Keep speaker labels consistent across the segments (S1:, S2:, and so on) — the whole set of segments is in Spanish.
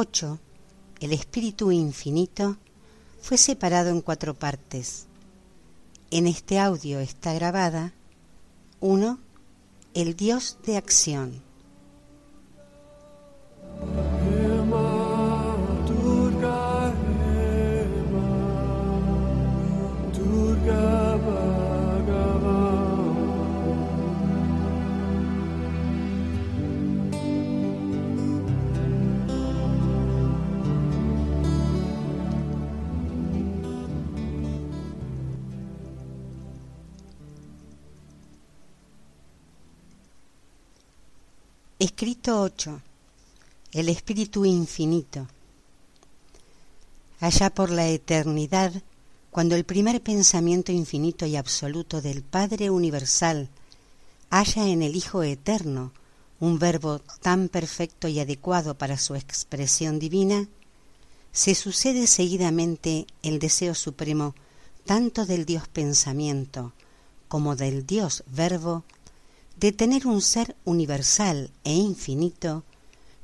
S1: 8, el espíritu infinito, fue separado en cuatro partes. En este audio está grabada 1. El Dios de acción. Escrito 8. El Espíritu Infinito. Allá por la eternidad, cuando el primer pensamiento infinito y absoluto del Padre Universal halla en el Hijo Eterno un verbo tan perfecto y adecuado para su expresión divina, se sucede seguidamente el deseo supremo tanto del Dios pensamiento como del Dios verbo de tener un ser universal e infinito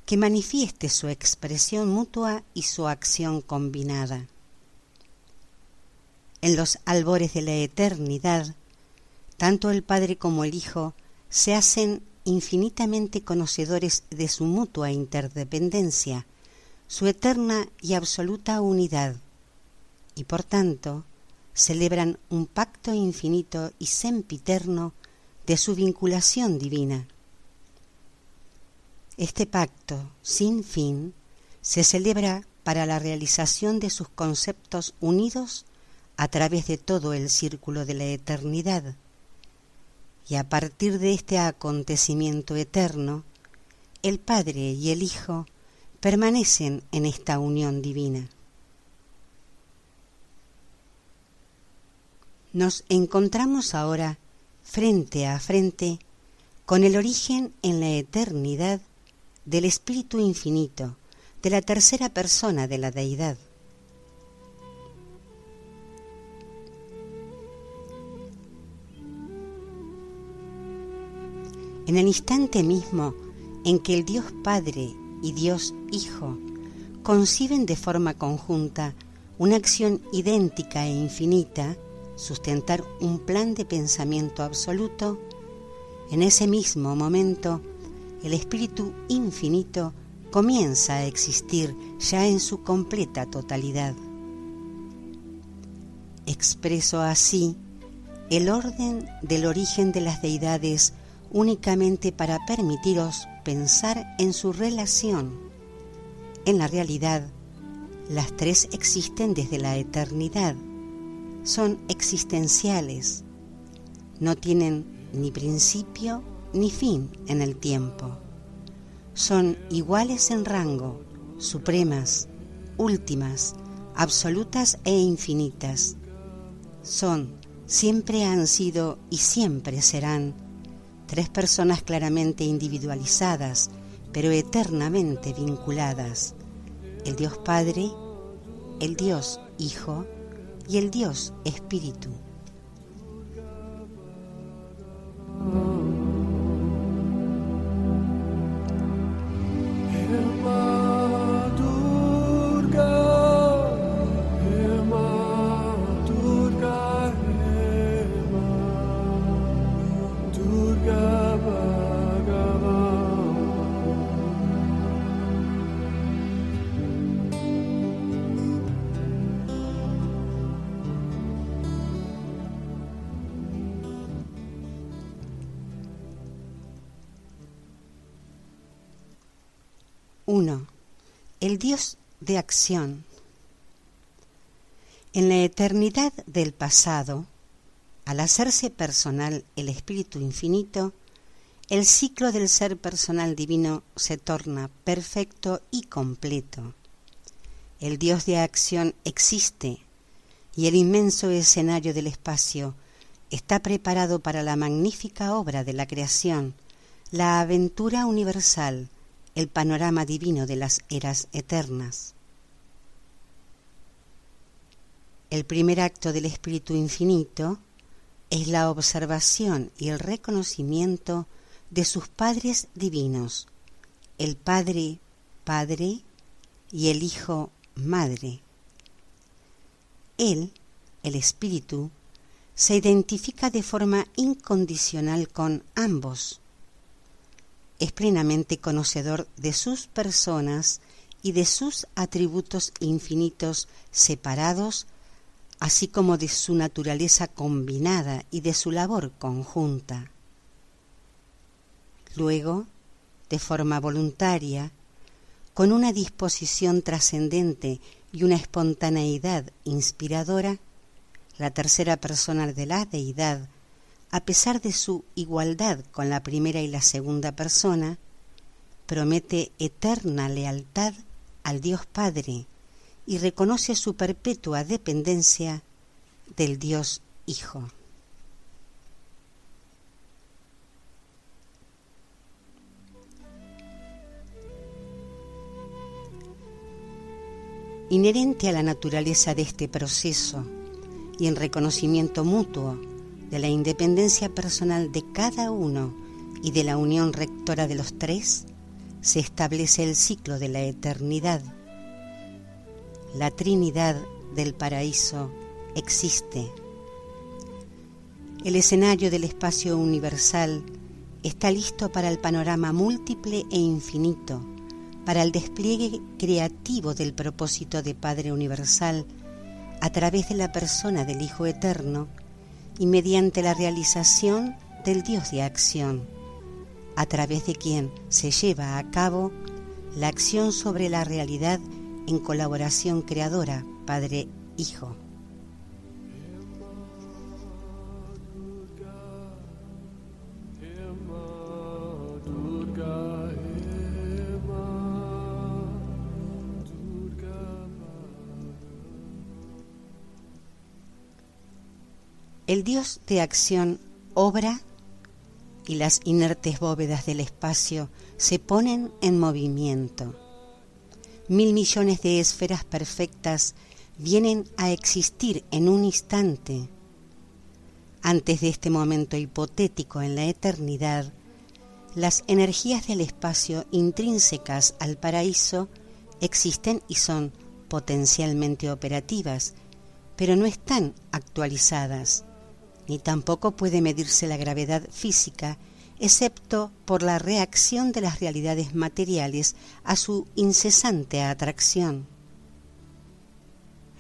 S1: que manifieste su expresión mutua y su acción combinada. En los albores de la eternidad, tanto el Padre como el Hijo se hacen infinitamente conocedores de su mutua interdependencia, su eterna y absoluta unidad, y por tanto celebran un pacto infinito y sempiterno de su vinculación divina. Este pacto sin fin se celebra para la realización de sus conceptos unidos a través de todo el círculo de la eternidad. Y a partir de este acontecimiento eterno, el Padre y el Hijo permanecen en esta unión divina. Nos encontramos ahora frente a frente con el origen en la eternidad del Espíritu Infinito, de la tercera persona de la deidad. En el instante mismo en que el Dios Padre y Dios Hijo conciben de forma conjunta una acción idéntica e infinita, sustentar un plan de pensamiento absoluto, en ese mismo momento el espíritu infinito comienza a existir ya en su completa totalidad. Expreso así el orden del origen de las deidades únicamente para permitiros pensar en su relación. En la realidad, las tres existen desde la eternidad son existenciales, no tienen ni principio ni fin en el tiempo. Son iguales en rango, supremas, últimas, absolutas e infinitas. Son, siempre han sido y siempre serán tres personas claramente individualizadas, pero eternamente vinculadas. El Dios Padre, el Dios Hijo y el Dios Espíritu. El Dios de acción. En la eternidad del pasado, al hacerse personal el Espíritu Infinito, el ciclo del ser personal divino se torna perfecto y completo. el Dios de acción existe y el inmenso escenario del espacio está preparado para la magnífica obra de la creación, la aventura universal, el panorama divino de las eras eternas. El primer acto del Espíritu Infinito es la observación y el reconocimiento de sus padres divinos, el Padre, Padre y el Hijo, Madre. Él, el Espíritu, se identifica de forma incondicional con ambos. Es plenamente conocedor de sus personas y de sus atributos infinitos separados, así como de su naturaleza combinada y de su labor conjunta. Luego, de forma voluntaria, con una disposición trascendente y una espontaneidad inspiradora, la tercera persona de la deidad, a pesar de su igualdad con la primera y la segunda persona, promete eterna lealtad al Dios Padre y reconoce su perpetua dependencia del Dios Hijo. Inherente a la naturaleza de este proceso y en reconocimiento mutuo de la independencia personal de cada uno y de la unión rectora de los tres, se establece el ciclo de la eternidad. La Trinidad del paraíso existe. El escenario del espacio universal está listo para el panorama múltiple e infinito, para el despliegue creativo del propósito de Padre Universal a través de la persona del Hijo Eterno y mediante la realización del Dios de acción, a través de quien se lleva a cabo la acción sobre la realidad en colaboración creadora Padre-Hijo. El Dios de acción obra y las inertes bóvedas del espacio se ponen en movimiento. Mil millones de esferas perfectas vienen a existir en un instante. Antes de este momento hipotético en la eternidad, las energías del espacio intrínsecas al paraíso existen y son potencialmente operativas, pero no están actualizadas ni tampoco puede medirse la gravedad física, excepto por la reacción de las realidades materiales a su incesante atracción.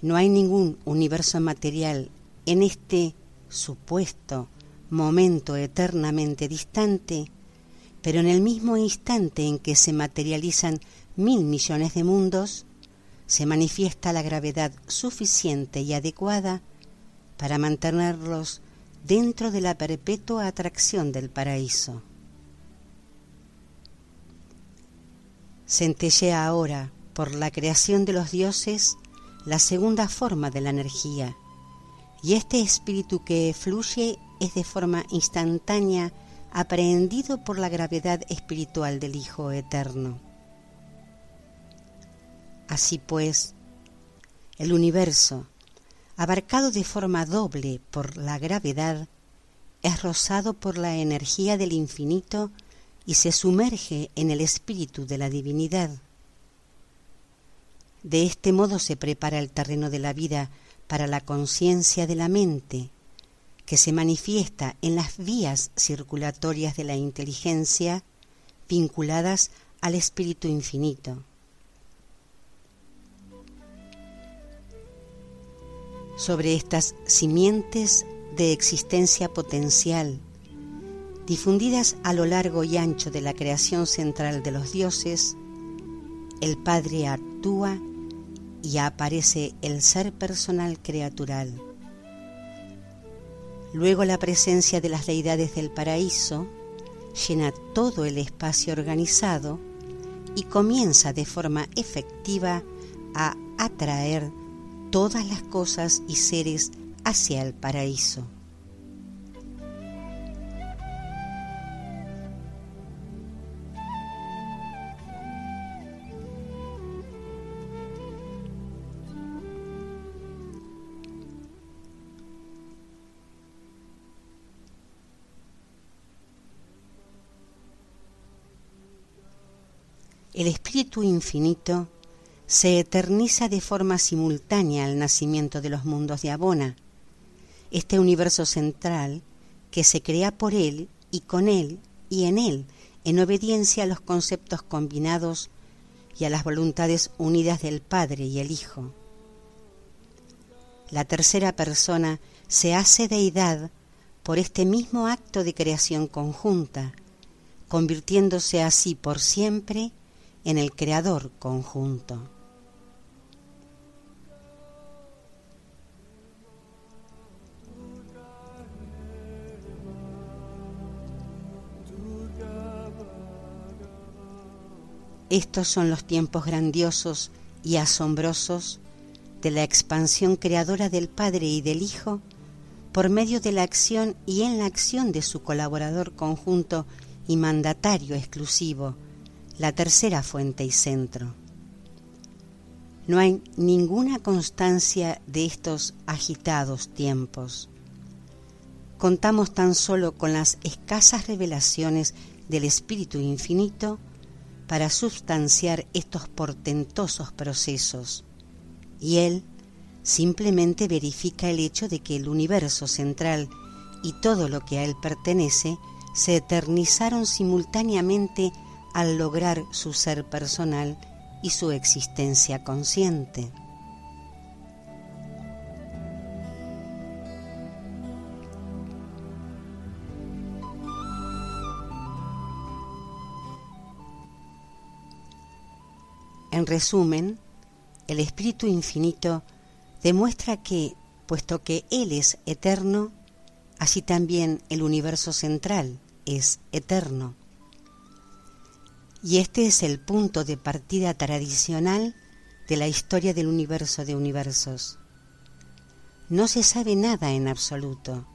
S1: No hay ningún universo material en este supuesto momento eternamente distante, pero en el mismo instante en que se materializan mil millones de mundos, se manifiesta la gravedad suficiente y adecuada para mantenerlos dentro de la perpetua atracción del paraíso. Centellea ahora, por la creación de los dioses, la segunda forma de la energía, y este espíritu que fluye es de forma instantánea aprehendido por la gravedad espiritual del Hijo Eterno. Así pues, el universo, abarcado de forma doble por la gravedad, es rozado por la energía del infinito y se sumerge en el espíritu de la divinidad. De este modo se prepara el terreno de la vida para la conciencia de la mente, que se manifiesta en las vías circulatorias de la inteligencia vinculadas al espíritu infinito. Sobre estas simientes de existencia potencial, difundidas a lo largo y ancho de la creación central de los dioses, el Padre actúa y aparece el ser personal creatural. Luego la presencia de las deidades del paraíso llena todo el espacio organizado y comienza de forma efectiva a atraer todas las cosas y seres hacia el paraíso. el espíritu infinito se eterniza de forma simultánea al nacimiento de los mundos de Abona, este universo central que se crea por él y con él y en él, en obediencia a los conceptos combinados y a las voluntades unidas del Padre y el Hijo. La tercera persona se hace deidad por este mismo acto de creación conjunta, convirtiéndose así por siempre en el creador conjunto. Estos son los tiempos grandiosos y asombrosos de la expansión creadora del Padre y del Hijo por medio de la acción y en la acción de su colaborador conjunto y mandatario exclusivo, la tercera fuente y centro. No hay ninguna constancia de estos agitados tiempos. Contamos tan solo con las escasas revelaciones del Espíritu Infinito para substanciar estos portentosos procesos, y Él simplemente verifica el hecho de que el universo central y todo lo que a Él pertenece se eternizaron simultáneamente al lograr su ser personal y su existencia consciente. En resumen, el Espíritu Infinito demuestra que, puesto que Él es eterno, así también el universo central es eterno y este es el punto de partida tradicional de la historia del universo de universos. No se sabe nada en absoluto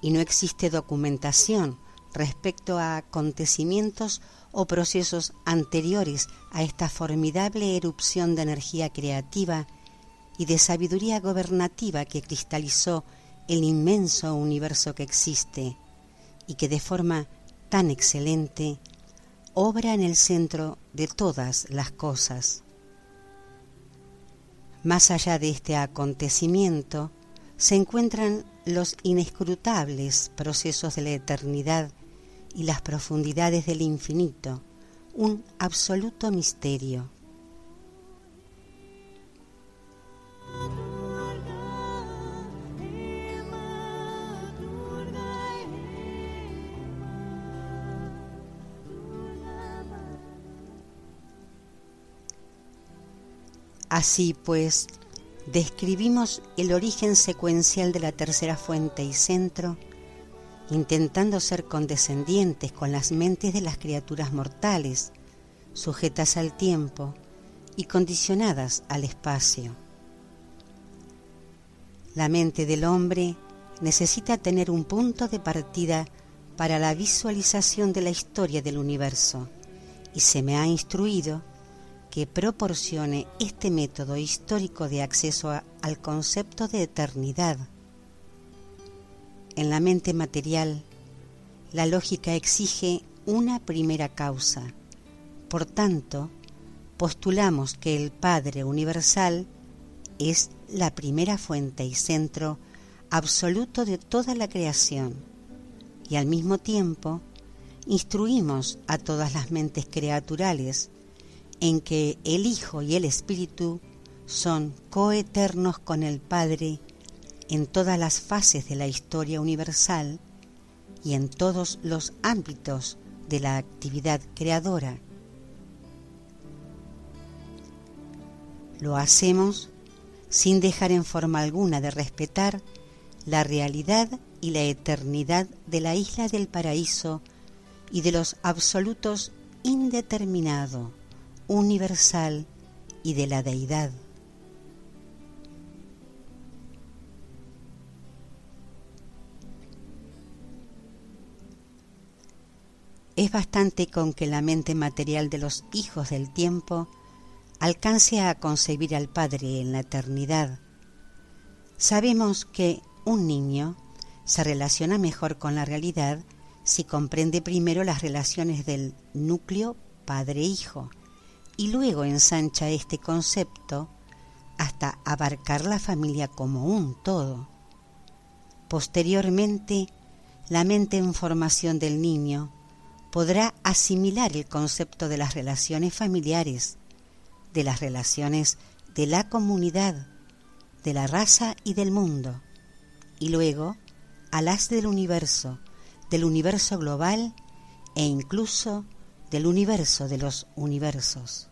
S1: y no existe documentación respecto a acontecimientos o procesos anteriores a esta formidable erupción de energía creativa y de sabiduría gobernativa que cristalizó el inmenso universo que existe y que de forma tan excelente obra en el centro de todas las cosas. Más allá de este acontecimiento se encuentran los inescrutables procesos de la eternidad y las profundidades del infinito, un absoluto misterio. Así pues, describimos el origen secuencial de la tercera fuente y centro, intentando ser condescendientes con las mentes de las criaturas mortales, sujetas al tiempo y condicionadas al espacio. La mente del hombre necesita tener un punto de partida para la visualización de la historia del universo y se me ha instruido que proporcione este método histórico de acceso al concepto de eternidad. En la mente material, la lógica exige una primera causa. Por tanto, postulamos que el Padre Universal es la primera fuente y centro absoluto de toda la creación, y al mismo tiempo instruimos a todas las mentes creaturales en que el Hijo y el Espíritu son coeternos con el Padre en todas las fases de la historia universal y en todos los ámbitos de la actividad creadora. Lo hacemos sin dejar en forma alguna de respetar la realidad y la eternidad de la isla del paraíso y de los absolutos indeterminado universal y de la deidad. Es bastante con que la mente material de los hijos del tiempo alcance a concebir al Padre en la eternidad. Sabemos que un niño se relaciona mejor con la realidad si comprende primero las relaciones del núcleo padre-hijo y luego ensancha este concepto hasta abarcar la familia como un todo. Posteriormente, la mente en formación del niño podrá asimilar el concepto de las relaciones familiares, de las relaciones de la comunidad, de la raza y del mundo, y luego a las del universo, del universo global e incluso del universo de los universos.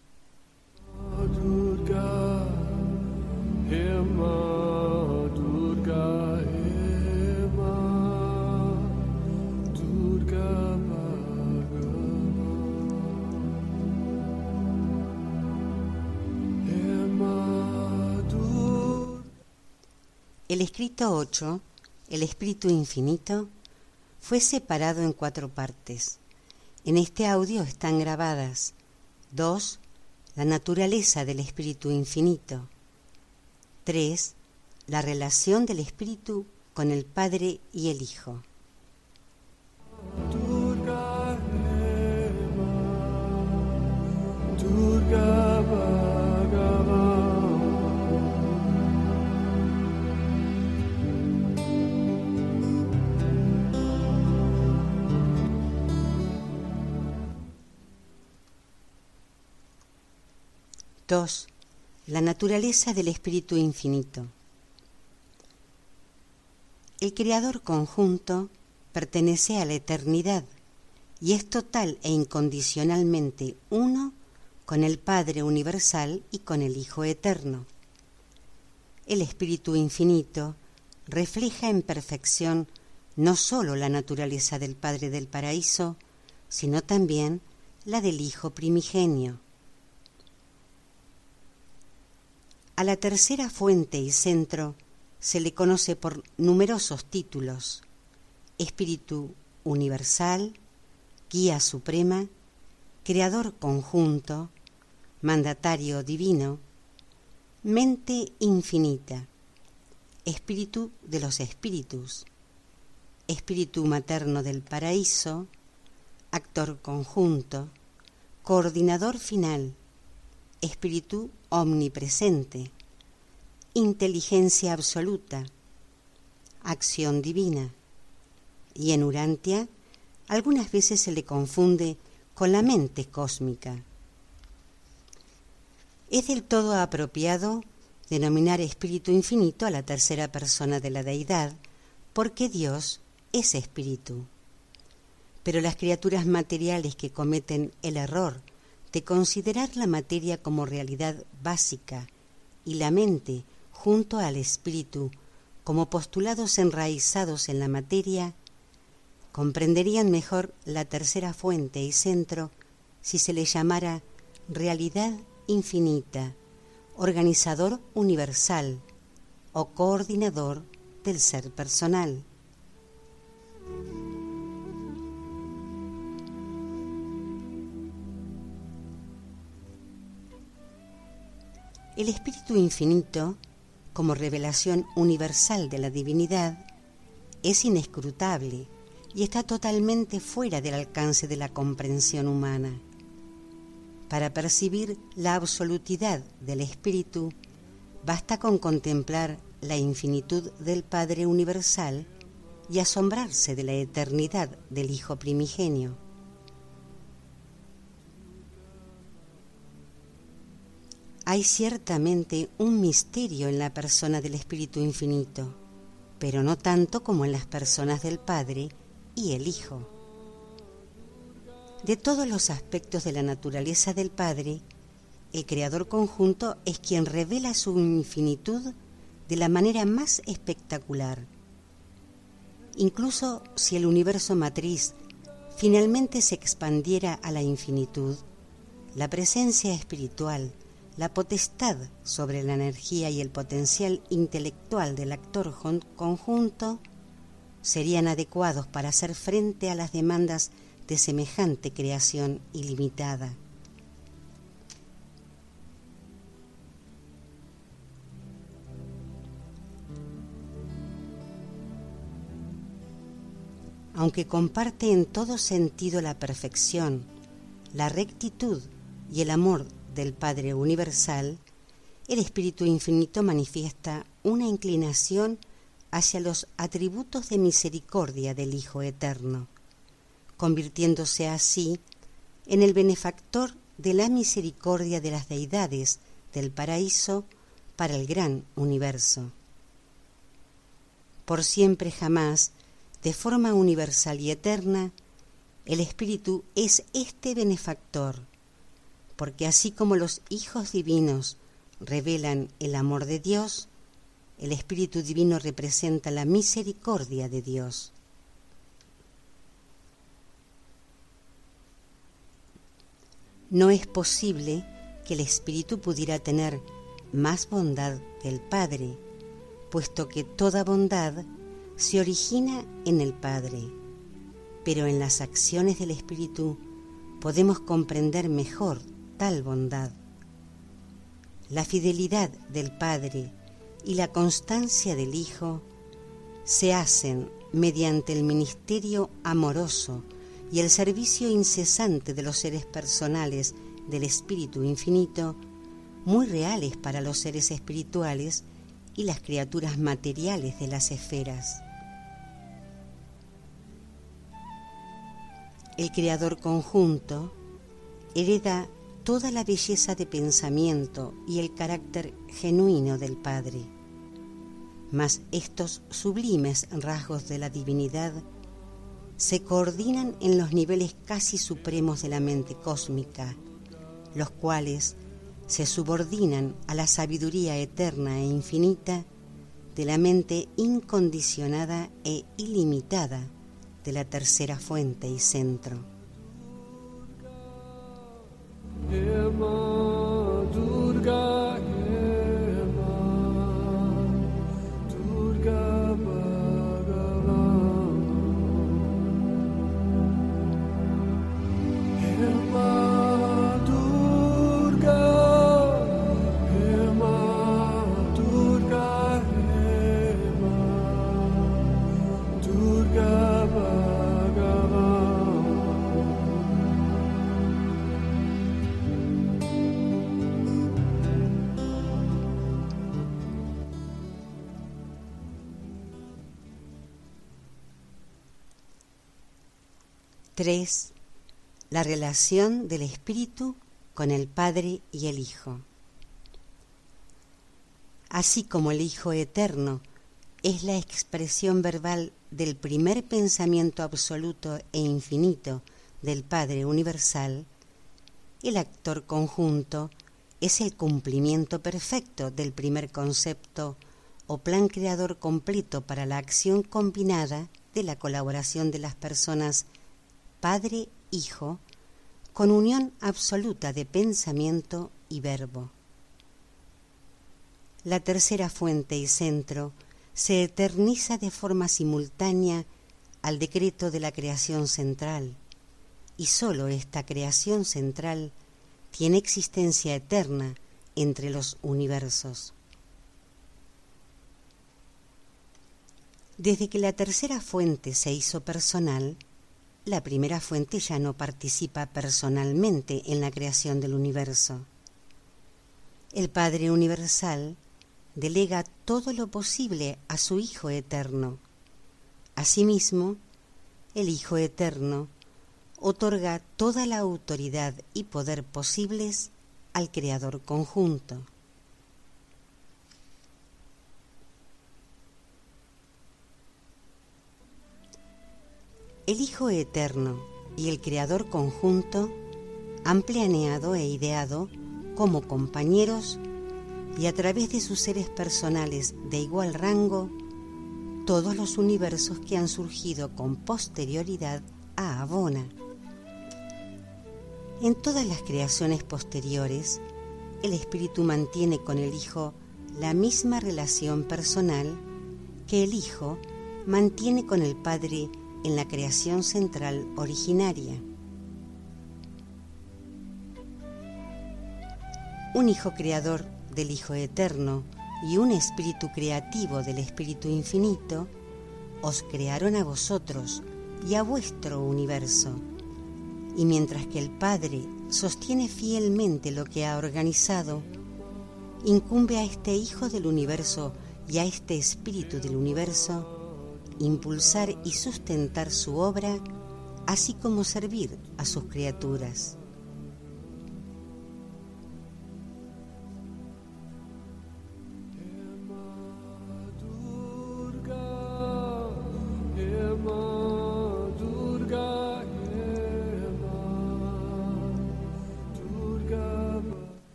S1: El escrito 8, el espíritu infinito, fue separado en cuatro partes. En este audio están grabadas 2. La naturaleza del espíritu infinito. 3. La relación del espíritu con el Padre y el Hijo. 2. La naturaleza del Espíritu Infinito. El Creador conjunto pertenece a la eternidad y es total e incondicionalmente uno con el Padre Universal y con el Hijo Eterno. El Espíritu Infinito refleja en perfección no sólo la naturaleza del Padre del Paraíso, sino también la del Hijo Primigenio A la tercera fuente y centro se le conoce por numerosos títulos, Espíritu Universal, Guía Suprema, Creador Conjunto, Mandatario Divino, Mente Infinita, Espíritu de los Espíritus, Espíritu Materno del Paraíso, Actor Conjunto, Coordinador Final, Espíritu omnipresente, inteligencia absoluta, acción divina, y en Urantia algunas veces se le confunde con la mente cósmica. Es del todo apropiado denominar espíritu infinito a la tercera persona de la deidad, porque Dios es espíritu. Pero las criaturas materiales que cometen el error de considerar la materia como realidad básica y la mente junto al espíritu como postulados enraizados en la materia, comprenderían mejor la tercera fuente y centro si se le llamara realidad infinita, organizador universal o coordinador del ser personal. El Espíritu Infinito, como revelación universal de la divinidad, es inescrutable y está totalmente fuera del alcance de la comprensión humana. Para percibir la absolutidad del Espíritu, basta con contemplar la infinitud del Padre Universal y asombrarse de la eternidad del Hijo Primigenio. Hay ciertamente un misterio en la persona del Espíritu Infinito, pero no tanto como en las personas del Padre y el Hijo. De todos los aspectos de la naturaleza del Padre, el Creador conjunto es quien revela su infinitud de la manera más espectacular. Incluso si el universo matriz finalmente se expandiera a la infinitud, la presencia espiritual, la potestad sobre la energía y el potencial intelectual del actor conjunto serían adecuados para hacer frente a las demandas de semejante creación ilimitada. Aunque comparte en todo sentido la perfección, la rectitud y el amor del Padre Universal, el Espíritu Infinito manifiesta una inclinación hacia los atributos de misericordia del Hijo Eterno, convirtiéndose así en el benefactor de la misericordia de las deidades del paraíso para el gran universo. Por siempre jamás, de forma universal y eterna, el Espíritu es este benefactor, porque así como los hijos divinos revelan el amor de Dios, el Espíritu Divino representa la misericordia de Dios. No es posible que el Espíritu pudiera tener más bondad que el Padre, puesto que toda bondad se origina en el Padre, pero en las acciones del Espíritu podemos comprender mejor tal bondad. La fidelidad del Padre y la constancia del Hijo se hacen mediante el ministerio amoroso y el servicio incesante de los seres personales del Espíritu Infinito, muy reales para los seres espirituales y las criaturas materiales de las esferas. El Creador conjunto hereda toda la belleza de pensamiento y el carácter genuino del Padre. Mas estos sublimes rasgos de la divinidad se coordinan en los niveles casi supremos de la mente cósmica, los cuales se subordinan a la sabiduría eterna e infinita de la mente incondicionada e ilimitada de la tercera fuente y centro. 3. La relación del Espíritu con el Padre y el Hijo. Así como el Hijo Eterno es la expresión verbal del primer pensamiento absoluto e infinito del Padre Universal, el actor conjunto es el cumplimiento perfecto del primer concepto o plan creador completo para la acción combinada de la colaboración de las personas Padre-Hijo con unión absoluta de pensamiento y verbo. La tercera fuente y centro se eterniza de forma simultánea al decreto de la creación central, y sólo esta creación central tiene existencia eterna entre los universos. Desde que la tercera fuente se hizo personal, la primera fuente ya no participa personalmente en la creación del universo. El Padre Universal delega todo lo posible a su Hijo Eterno. Asimismo, el Hijo Eterno otorga toda la autoridad y poder posibles al Creador conjunto. El Hijo Eterno y el Creador conjunto han planeado e ideado como compañeros y a través de sus seres personales de igual rango todos los universos que han surgido con posterioridad a Abona. En todas las creaciones posteriores, el Espíritu mantiene con el Hijo la misma relación personal que el Hijo mantiene con el Padre en la creación central originaria. Un Hijo Creador del Hijo Eterno y un espíritu creativo del Espíritu Infinito, os crearon a vosotros y a vuestro universo. Y mientras que el Padre sostiene fielmente lo que ha organizado, incumbe a este Hijo del universo y a este Espíritu del universo impulsar y sustentar su obra, así como servir a sus criaturas.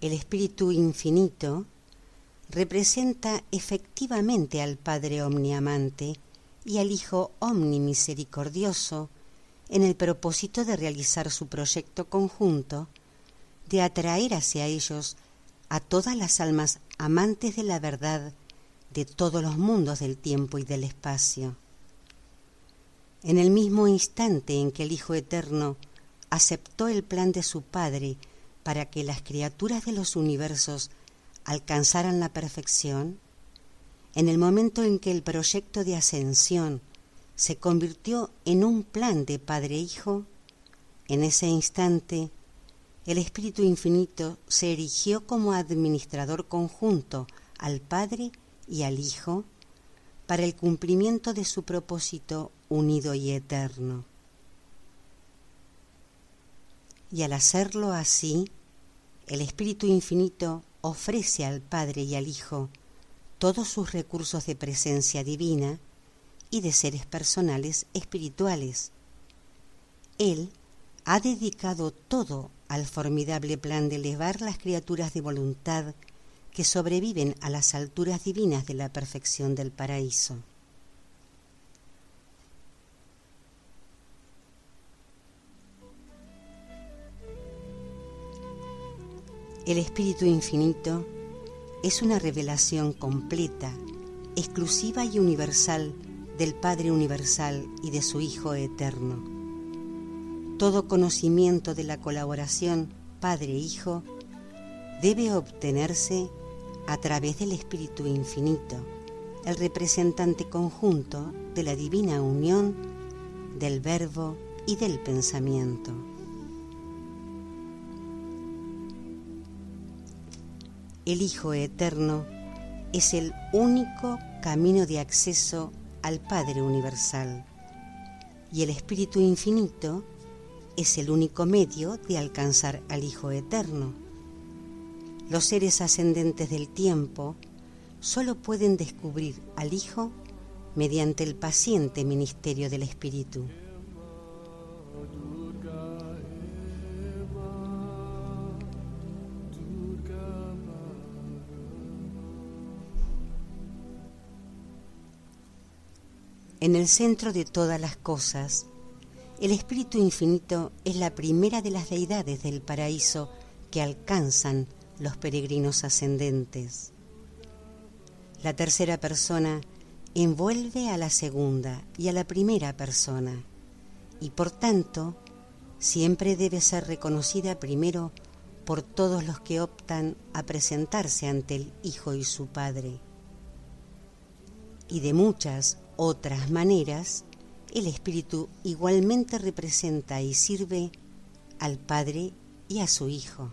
S1: El Espíritu Infinito representa efectivamente al Padre Omniamante y al Hijo Omnimisericordioso en el propósito de realizar su proyecto conjunto de atraer hacia ellos a todas las almas amantes de la verdad de todos los mundos del tiempo y del espacio. En el mismo instante en que el Hijo Eterno aceptó el plan de su Padre para que las criaturas de los universos alcanzaran la perfección, en el momento en que el proyecto de ascensión se convirtió en un plan de Padre-Hijo, en ese instante el Espíritu Infinito se erigió como administrador conjunto al Padre y al Hijo para el cumplimiento de su propósito unido y eterno. Y al hacerlo así, el Espíritu Infinito ofrece al Padre y al Hijo todos sus recursos de presencia divina y de seres personales espirituales. Él ha dedicado todo al formidable plan de elevar las criaturas de voluntad que sobreviven a las alturas divinas de la perfección del paraíso. El Espíritu Infinito es una revelación completa, exclusiva y universal del Padre Universal y de su Hijo Eterno. Todo conocimiento de la colaboración Padre-Hijo debe obtenerse a través del Espíritu Infinito, el representante conjunto de la divina unión del verbo y del pensamiento. El Hijo Eterno es el único camino de acceso al Padre Universal y el Espíritu Infinito es el único medio de alcanzar al Hijo Eterno. Los seres ascendentes del tiempo solo pueden descubrir al Hijo mediante el paciente ministerio del Espíritu. En el centro de todas las cosas, el Espíritu Infinito es la primera de las deidades del paraíso que alcanzan los peregrinos ascendentes. La tercera persona envuelve a la segunda y a la primera persona y por tanto siempre debe ser reconocida primero por todos los que optan a presentarse ante el Hijo y su Padre. Y de muchas otras maneras, el Espíritu igualmente representa y sirve al Padre y a su Hijo.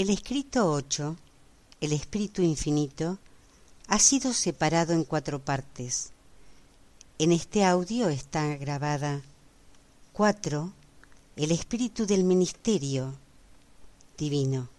S1: El escrito 8, el espíritu infinito, ha sido separado en cuatro partes. En este audio está grabada 4. El espíritu del ministerio divino.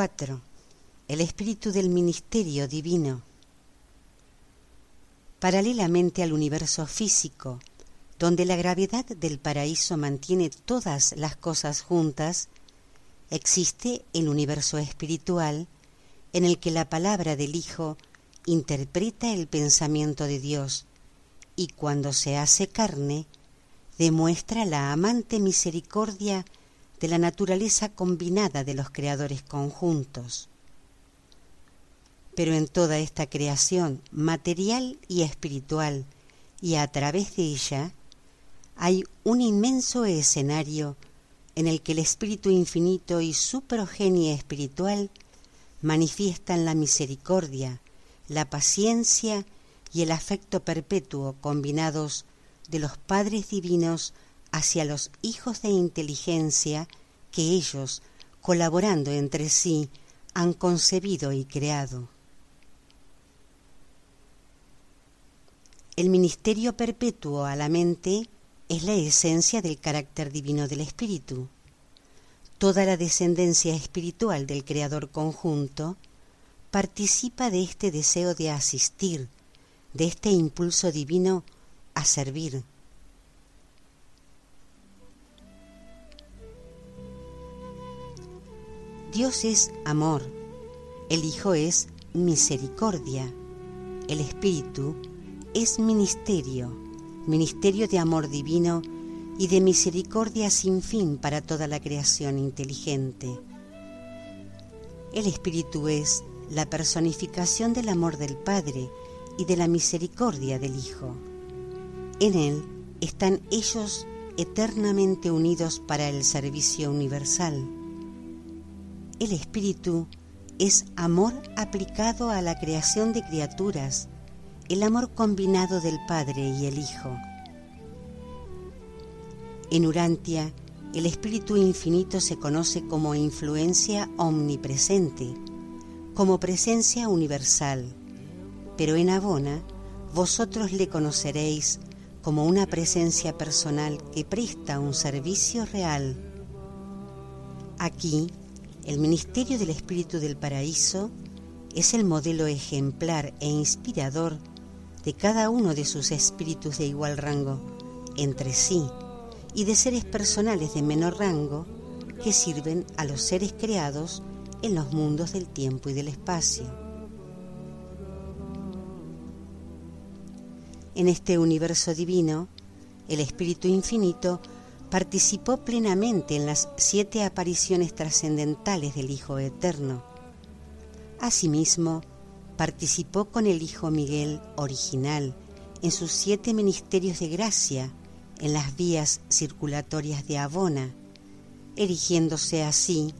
S1: 4. El espíritu del ministerio divino. Paralelamente al universo físico, donde la gravedad del paraíso mantiene todas las cosas juntas, existe el universo espiritual en el que la palabra del Hijo interpreta el pensamiento de Dios y cuando se hace carne, demuestra la amante misericordia de la naturaleza combinada de los creadores conjuntos. Pero en toda esta creación material y espiritual, y a través de ella, hay un inmenso escenario en el que el Espíritu Infinito y su progenie espiritual manifiestan la misericordia, la paciencia y el afecto perpetuo combinados de los padres divinos hacia los hijos de inteligencia que ellos, colaborando entre sí, han concebido y creado. El ministerio perpetuo a la mente es la esencia del carácter divino del espíritu. Toda la descendencia espiritual del Creador conjunto participa de este deseo de asistir, de este impulso divino a servir. Dios es amor, el Hijo es misericordia, el Espíritu es ministerio, ministerio de amor divino y de misericordia sin fin para toda la creación inteligente. El Espíritu es la personificación del amor del Padre y de la misericordia del Hijo. En Él están ellos eternamente unidos para el servicio universal. El Espíritu es amor aplicado a la creación de criaturas, el amor combinado del Padre y el Hijo. En Urantia, el Espíritu Infinito se conoce como influencia omnipresente, como presencia universal, pero en Abona vosotros le conoceréis como una presencia personal que presta un servicio real. Aquí, el ministerio del Espíritu del Paraíso es el modelo ejemplar e inspirador de cada uno de sus espíritus de igual rango entre sí y de seres personales de menor rango que sirven a los seres creados en los mundos del tiempo y del espacio. En este universo divino, el Espíritu Infinito participó plenamente en las siete apariciones trascendentales del Hijo Eterno. Asimismo, participó con el Hijo Miguel original en sus siete ministerios de gracia en las vías circulatorias de Abona, erigiéndose así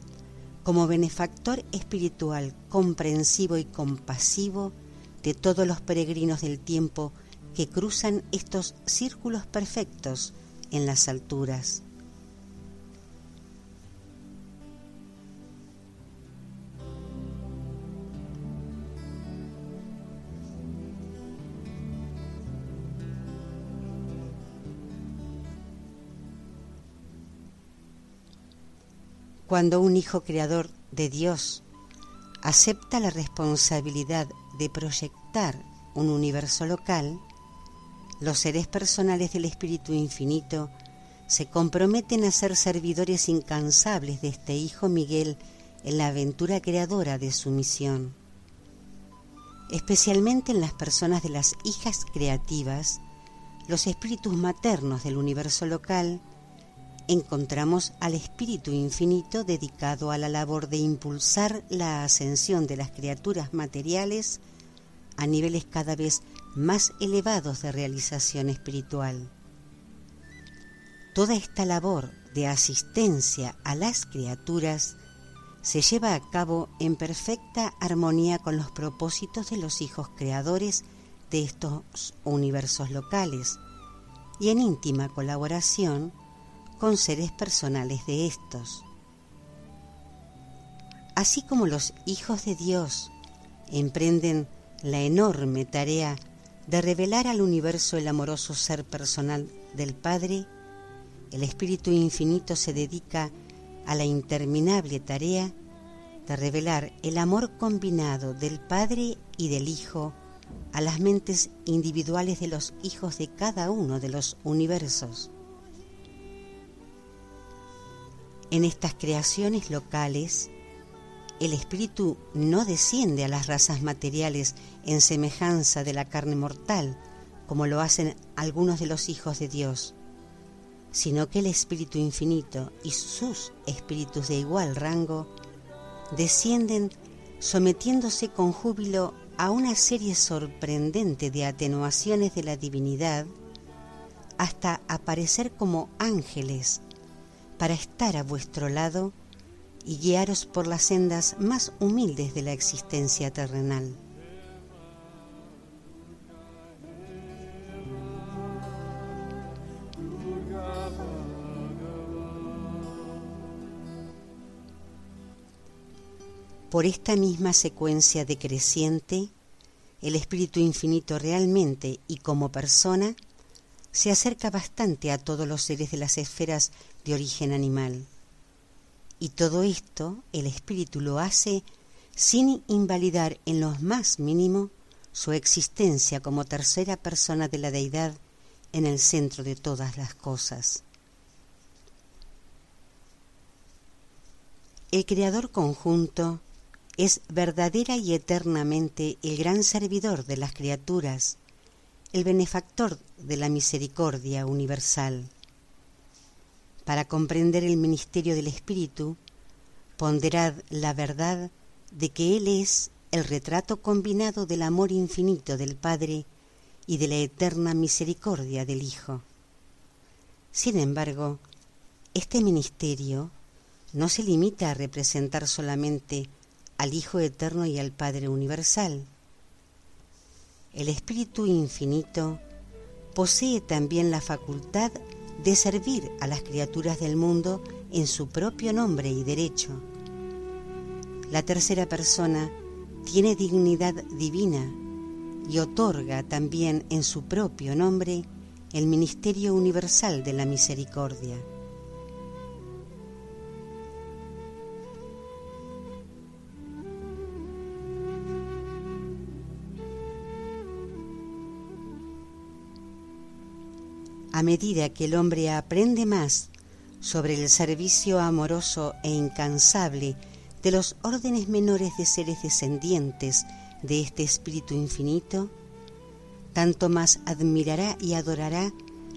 S1: como benefactor espiritual comprensivo y compasivo de todos los peregrinos del tiempo que cruzan estos círculos perfectos en las alturas. Cuando un hijo creador de Dios acepta la responsabilidad de proyectar un universo local, los seres personales del Espíritu Infinito se comprometen a ser servidores incansables de este Hijo Miguel en la aventura creadora de su misión. Especialmente en las personas de las hijas creativas, los espíritus maternos del universo local encontramos al Espíritu Infinito dedicado a la labor de impulsar la ascensión de las criaturas materiales a niveles cada vez más elevados de realización espiritual. Toda esta labor de asistencia a las criaturas se lleva a cabo en perfecta armonía con los propósitos de los hijos creadores de estos universos locales y en íntima colaboración con seres personales de estos. Así como los hijos de Dios emprenden la enorme tarea de revelar al universo el amoroso ser personal del Padre, el Espíritu Infinito se dedica a la interminable tarea de revelar el amor combinado del Padre y del Hijo a las mentes individuales de los hijos de cada uno de los universos. En estas creaciones locales, el espíritu no desciende a las razas materiales en semejanza de la carne mortal, como lo hacen algunos de los hijos de Dios, sino que el espíritu infinito y sus espíritus de igual rango descienden sometiéndose con júbilo a una serie sorprendente de atenuaciones de la divinidad hasta aparecer como ángeles para estar a vuestro lado y guiaros por las sendas más humildes de la existencia terrenal. Por esta misma secuencia decreciente, el Espíritu Infinito realmente y como persona se acerca bastante a todos los seres de las esferas de origen animal. Y todo esto el Espíritu lo hace sin invalidar en lo más mínimo su existencia como tercera persona de la deidad en el centro de todas las cosas. El Creador conjunto es verdadera y eternamente el gran servidor de las criaturas, el benefactor de la misericordia universal. Para comprender el ministerio del Espíritu, ponderad la verdad de que Él es el retrato combinado del amor infinito del Padre y de la eterna misericordia del Hijo. Sin embargo, este ministerio no se limita a representar solamente al Hijo Eterno y al Padre Universal. El Espíritu Infinito posee también la facultad de servir a las criaturas del mundo en su propio nombre y derecho. La tercera persona tiene dignidad divina y otorga también en su propio nombre el ministerio universal de la misericordia. A medida que el hombre aprende más sobre el servicio amoroso e incansable de los órdenes menores de seres descendientes de este Espíritu infinito, tanto más admirará y adorará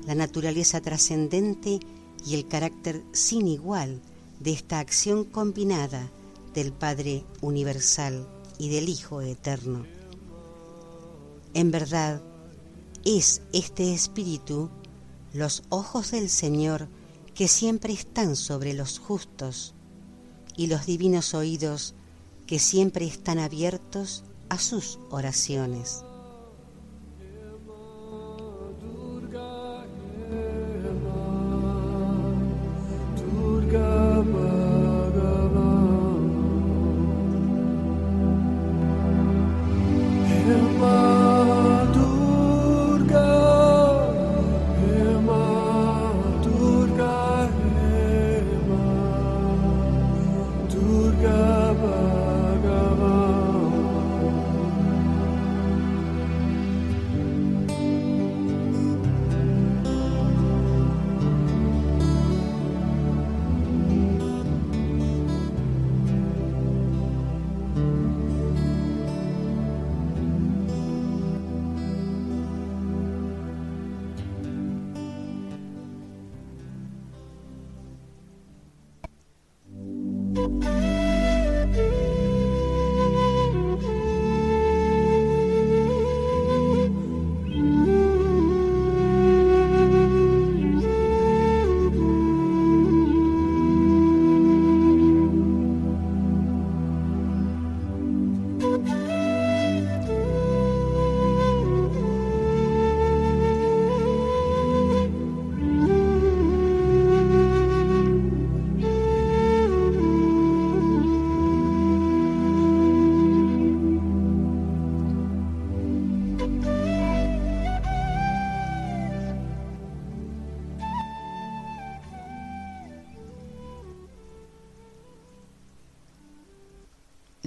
S1: la naturaleza trascendente y el carácter sin igual de esta acción combinada del Padre Universal y del Hijo Eterno. En verdad, es este espíritu los ojos del Señor que siempre están sobre los justos y los divinos oídos que siempre están abiertos a sus oraciones.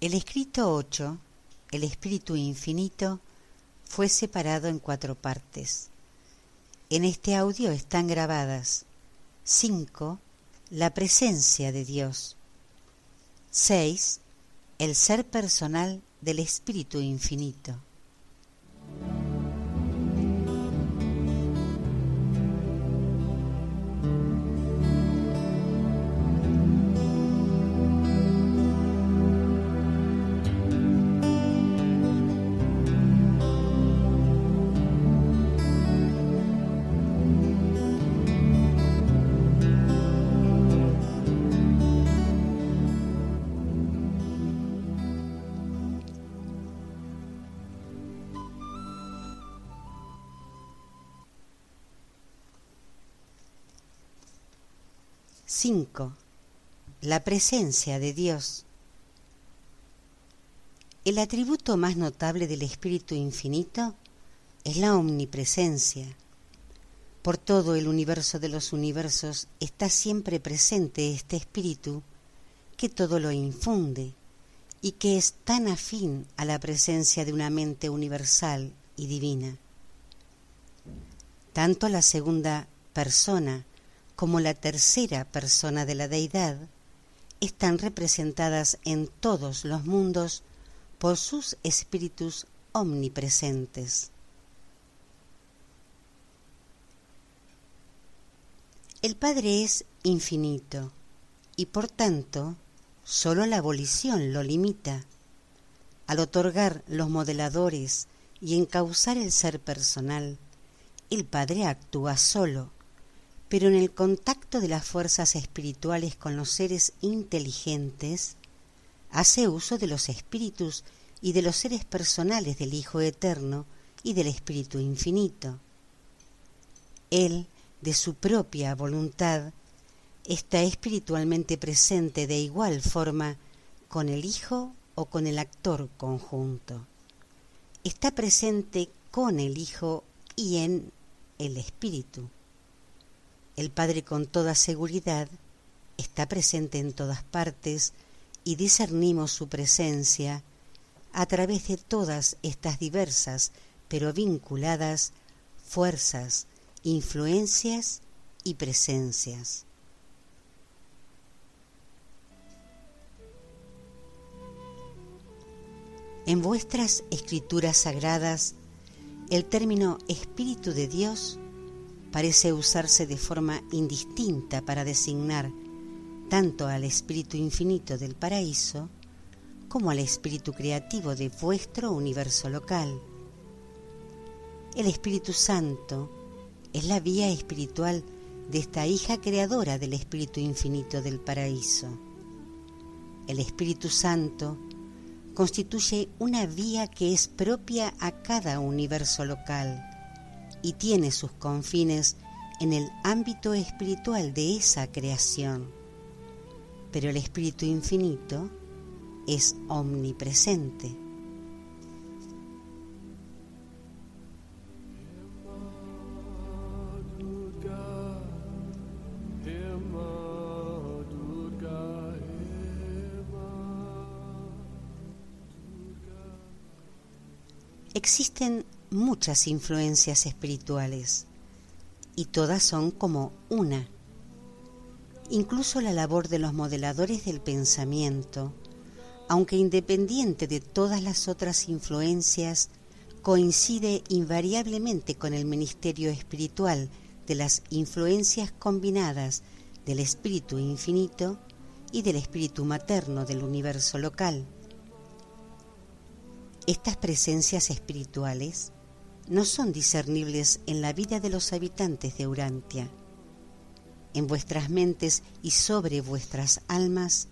S1: El escrito 8, el espíritu infinito, fue separado en cuatro partes. En este audio están grabadas 5. La presencia de Dios. 6. El ser personal del Espíritu Infinito. La presencia de Dios. El atributo más notable del Espíritu Infinito es la omnipresencia. Por todo el universo de los universos está siempre presente este Espíritu que todo lo infunde y que es tan afín a la presencia de una mente universal y divina. Tanto la segunda persona como la tercera persona de la deidad, están representadas en todos los mundos por sus espíritus omnipresentes. El Padre es infinito y por tanto sólo la abolición lo limita. Al otorgar los modeladores y encauzar el ser personal, el Padre actúa solo pero en el contacto de las fuerzas espirituales con los seres inteligentes, hace uso de los espíritus y de los seres personales del Hijo Eterno y del Espíritu Infinito. Él, de su propia voluntad, está espiritualmente presente de igual forma con el Hijo o con el actor conjunto. Está presente con el Hijo y en el Espíritu. El Padre con toda seguridad está presente en todas partes y discernimos su presencia a través de todas estas diversas pero vinculadas fuerzas, influencias y presencias. En vuestras escrituras sagradas, el término Espíritu de Dios parece usarse de forma indistinta para designar tanto al espíritu infinito del paraíso como al espíritu creativo de vuestro universo local. El Espíritu Santo es la vía espiritual de esta hija creadora del espíritu infinito del paraíso. El Espíritu Santo constituye una vía que es propia a cada universo local y tiene sus confines en el ámbito espiritual de esa creación. Pero el Espíritu Infinito es omnipresente. Existen muchas influencias espirituales y todas son como una. Incluso la labor de los modeladores del pensamiento, aunque independiente de todas las otras influencias, coincide invariablemente con el ministerio espiritual de las influencias combinadas del espíritu infinito y del espíritu materno del universo local. Estas presencias espirituales no son discernibles en la vida de los habitantes de Urantia. En vuestras mentes y sobre vuestras almas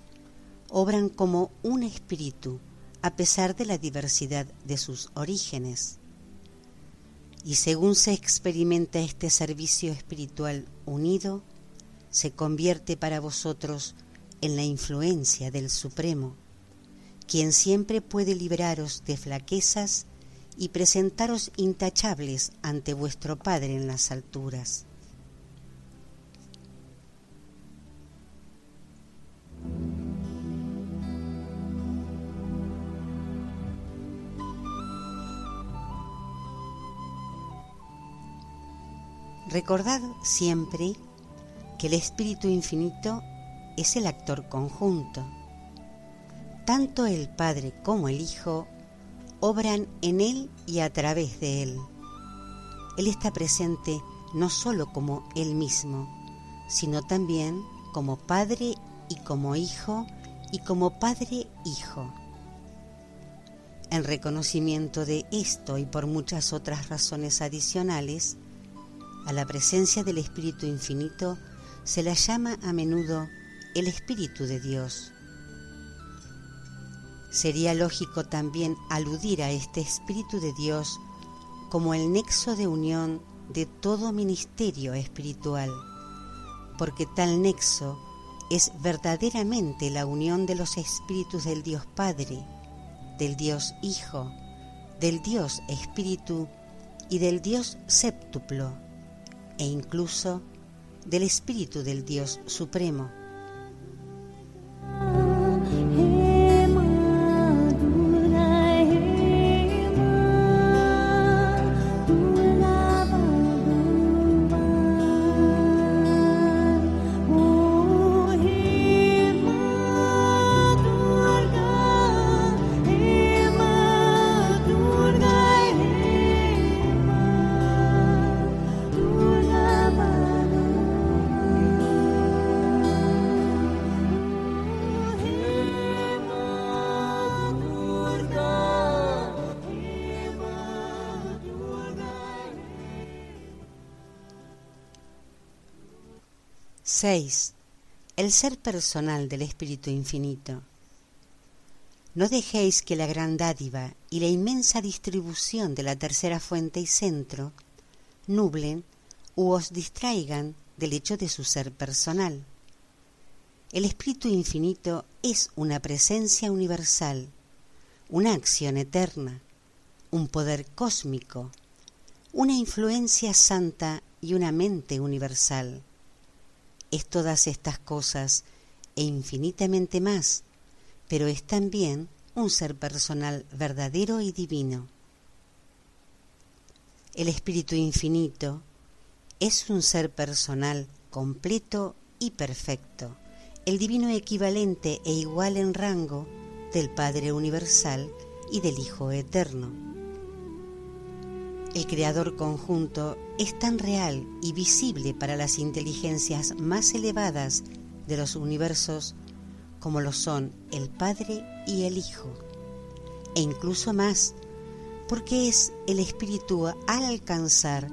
S1: obran como un espíritu a pesar de la diversidad de sus orígenes. Y según se experimenta este servicio espiritual unido, se convierte para vosotros en la influencia del Supremo, quien siempre puede libraros de flaquezas y presentaros intachables ante vuestro Padre en las alturas. Recordad siempre que el Espíritu Infinito es el actor conjunto tanto el Padre como el Hijo obran en Él y a través de Él. Él está presente no solo como Él mismo, sino también como Padre y como Hijo y como Padre Hijo. En reconocimiento de esto y por muchas otras razones adicionales, a la presencia del Espíritu Infinito se la llama a menudo el Espíritu de Dios. Sería lógico también aludir a este Espíritu de Dios como el nexo de unión de todo ministerio espiritual, porque tal nexo es verdaderamente la unión de los espíritus del Dios Padre, del Dios Hijo, del Dios Espíritu y del Dios séptuplo, e incluso del Espíritu del Dios Supremo. El ser personal del Espíritu Infinito. No dejéis que la gran dádiva y la inmensa distribución de la tercera fuente y centro nublen u os distraigan del hecho de su ser personal. El Espíritu Infinito es una presencia universal, una acción eterna, un poder cósmico, una influencia santa y una mente universal es todas estas cosas e infinitamente más, pero es también un ser personal verdadero y divino. El Espíritu Infinito es un ser personal completo y perfecto, el divino equivalente e igual en rango del Padre Universal y del Hijo Eterno. El creador conjunto es tan real y visible para las inteligencias más elevadas de los universos como lo son el Padre y el Hijo, e incluso más, porque es el Espíritu al alcanzar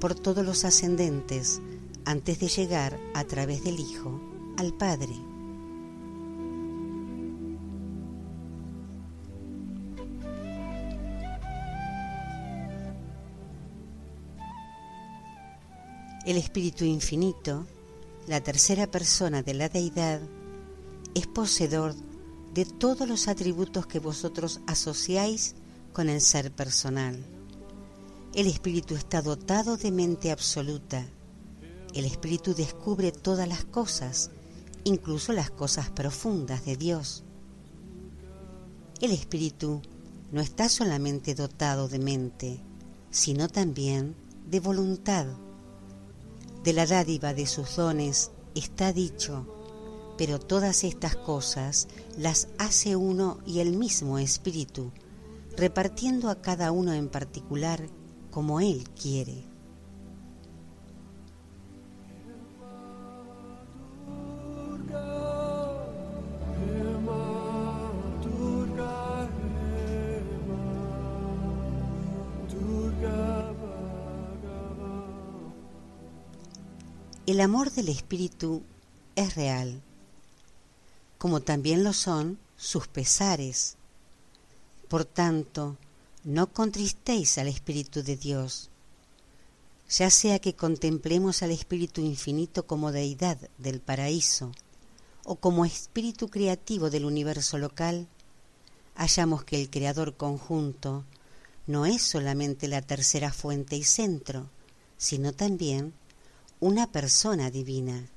S1: por todos los ascendentes antes de llegar a través del Hijo al Padre. El Espíritu Infinito, la tercera persona de la deidad, es poseedor de todos los atributos que vosotros asociáis con el ser personal. El Espíritu está dotado de mente absoluta. El Espíritu descubre todas las cosas, incluso las cosas profundas de Dios. El Espíritu no está solamente dotado de mente, sino también de voluntad de la dádiva de sus dones está dicho, pero todas estas cosas las hace uno y el mismo Espíritu, repartiendo a cada uno en particular como Él quiere. El amor del Espíritu es real, como también lo son sus pesares. Por tanto, no contristéis al Espíritu de Dios, ya sea que contemplemos al Espíritu Infinito como deidad del paraíso o como espíritu creativo del universo local, hallamos que el Creador conjunto no es solamente la tercera fuente y centro, sino también una persona divina.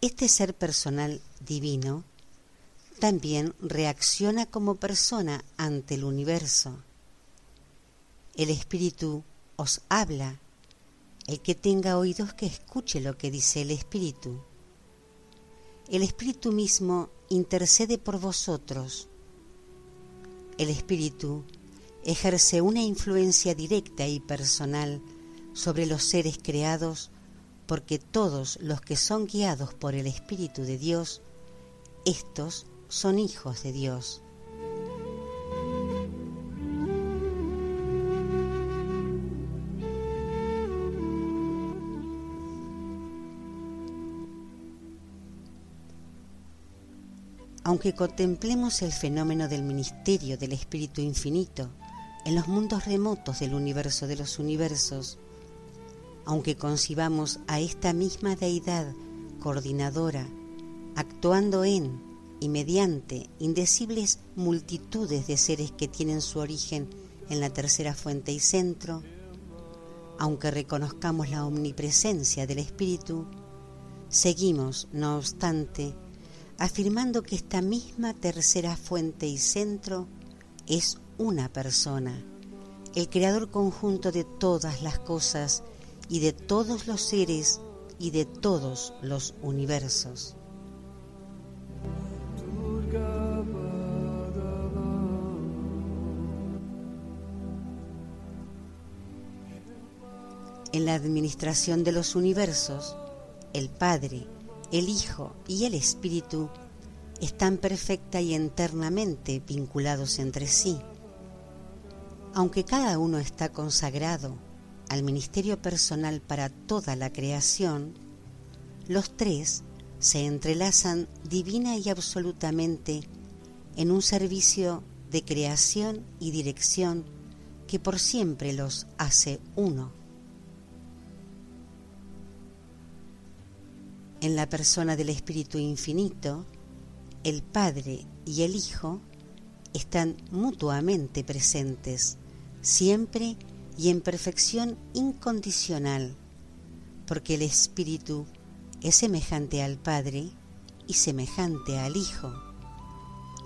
S1: Este ser personal divino también reacciona como persona ante el universo. El Espíritu os habla, El que tenga oídos que escuche lo que dice el Espíritu. El Espíritu mismo intercede por vosotros. El Espíritu ejerce una influencia directa y personal sobre los seres creados porque todos los que son guiados por el Espíritu de Dios, estos son hijos de Dios. Aunque contemplemos el fenómeno del ministerio del Espíritu Infinito en los mundos remotos del universo de los universos, aunque concibamos a esta misma deidad coordinadora, actuando en y mediante indecibles multitudes de seres que tienen su origen en la tercera fuente y centro, aunque reconozcamos la omnipresencia del Espíritu, seguimos, no obstante, afirmando que esta misma tercera fuente y centro es una persona, el creador conjunto de todas las cosas y de todos los seres y de todos los universos. En la administración de los universos, el Padre, el Hijo y el Espíritu están perfecta y eternamente vinculados entre sí. Aunque cada uno está consagrado al ministerio personal para toda la creación, los tres se entrelazan divina y absolutamente en un servicio de creación y dirección que por siempre los hace uno. En la persona del Espíritu Infinito, el Padre y el Hijo están mutuamente presentes, siempre y en perfección incondicional, porque el Espíritu es semejante al Padre y semejante al Hijo,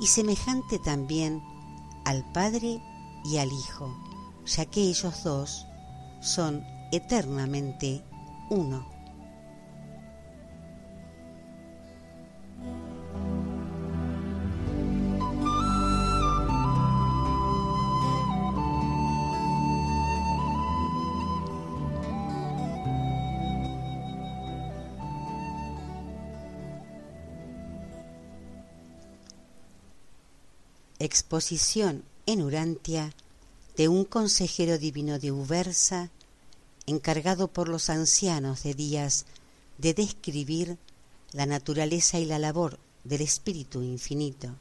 S1: y semejante también al Padre y al Hijo, ya que ellos dos son eternamente uno. Exposición en Urantia de un consejero divino de Ubersa, encargado por los ancianos de días de describir la naturaleza y la labor del Espíritu Infinito.